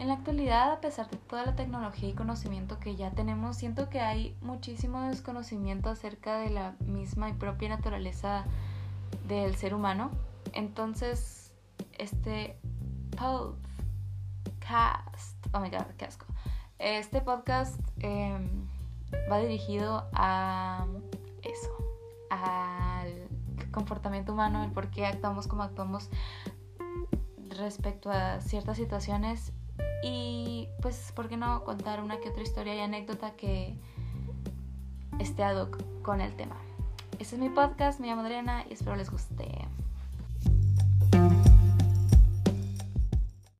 En la actualidad, a pesar de toda la tecnología y conocimiento que ya tenemos, siento que hay muchísimo desconocimiento acerca de la misma y propia naturaleza del ser humano. Entonces, este podcast, oh my god, qué asco. Este podcast em, va dirigido a eso, al comportamiento humano, el por qué actuamos como actuamos respecto a ciertas situaciones y pues, ¿por qué no contar una que otra historia y anécdota que esté ad hoc con el tema? Este es mi podcast, me llamo Adriana y espero les guste.